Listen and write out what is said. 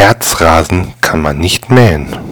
Herzrasen kann man nicht mähen.